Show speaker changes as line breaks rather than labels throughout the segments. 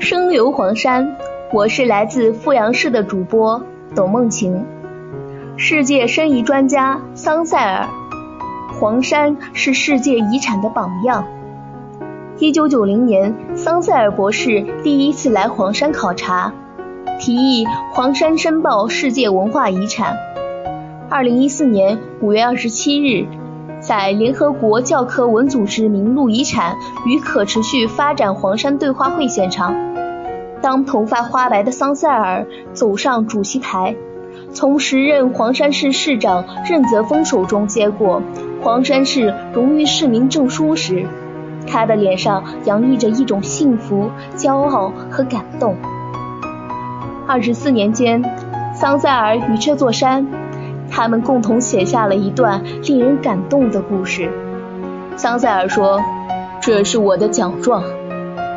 声游黄山，我是来自富阳市的主播董梦晴。世界申遗专家桑塞尔，黄山是世界遗产的榜样。一九九零年，桑塞尔博士第一次来黄山考察，提议黄山申报世界文化遗产。二零一四年五月二十七日，在联合国教科文组织名录遗产与可持续发展黄山对话会现场，当头发花白的桑塞尔走上主席台。从时任黄山市市长任泽峰手中接过黄山市荣誉市民证书时，他的脸上洋溢着一种幸福、骄傲和感动。二十四年间，桑塞尔与这座山，他们共同写下了一段令人感动的故事。桑塞尔说：“这是我的奖状，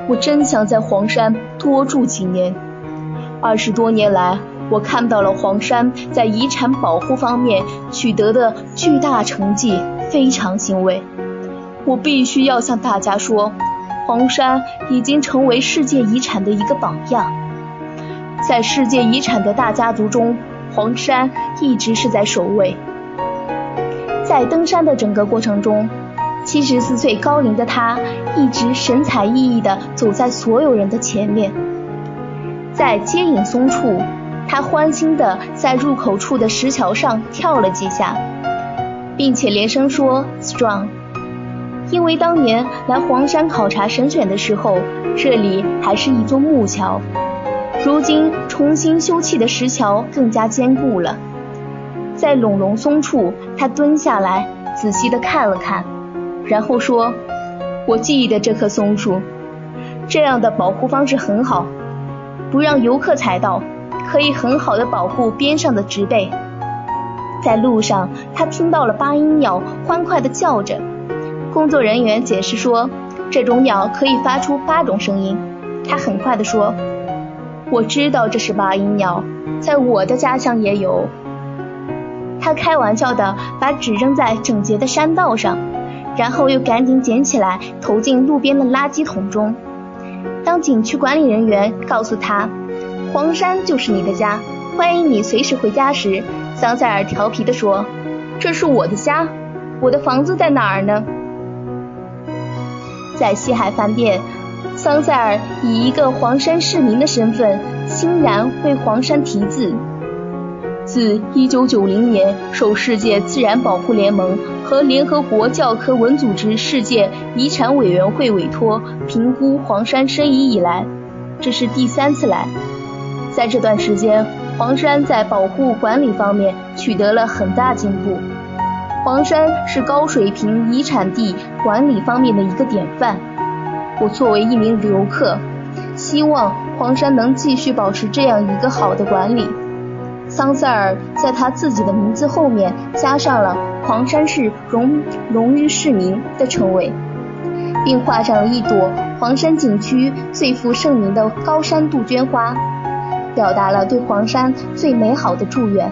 我真想在黄山多住几年。二十多年来。”我看到了黄山在遗产保护方面取得的巨大成绩，非常欣慰。我必须要向大家说，黄山已经成为世界遗产的一个榜样。在世界遗产的大家族中，黄山一直是在首位。在登山的整个过程中，七十四岁高龄的他一直神采奕奕地走在所有人的前面，在接引松处。他欢欣地在入口处的石桥上跳了几下，并且连声说 “strong”。因为当年来黄山考察神选的时候，这里还是一座木桥，如今重新修葺的石桥更加坚固了。在陇龙松处，他蹲下来仔细地看了看，然后说：“我记得这棵松树，这样的保护方式很好，不让游客踩到。”可以很好的保护边上的植被。在路上，他听到了八音鸟欢快的叫着。工作人员解释说，这种鸟可以发出八种声音。他很快地说：“我知道这是八音鸟，在我的家乡也有。”他开玩笑的把纸扔在整洁的山道上，然后又赶紧捡起来投进路边的垃圾桶中。当景区管理人员告诉他。黄山就是你的家，欢迎你随时回家时，桑塞尔调皮地说：“这是我的家，我的房子在哪儿呢？”在西海饭店，桑塞尔以一个黄山市民的身份，欣然为黄山题字。自1990年受世界自然保护联盟和联合国教科文组织世界遗产委员会委托评估黄山申遗以来，这是第三次来。在这段时间，黄山在保护管理方面取得了很大进步。黄山是高水平遗产地管理方面的一个典范。我作为一名游客，希望黄山能继续保持这样一个好的管理。桑塞尔在他自己的名字后面加上了黄山市荣荣誉市民的称谓，并画上了一朵黄山景区最负盛名的高山杜鹃花。表达了对黄山最美好的祝愿。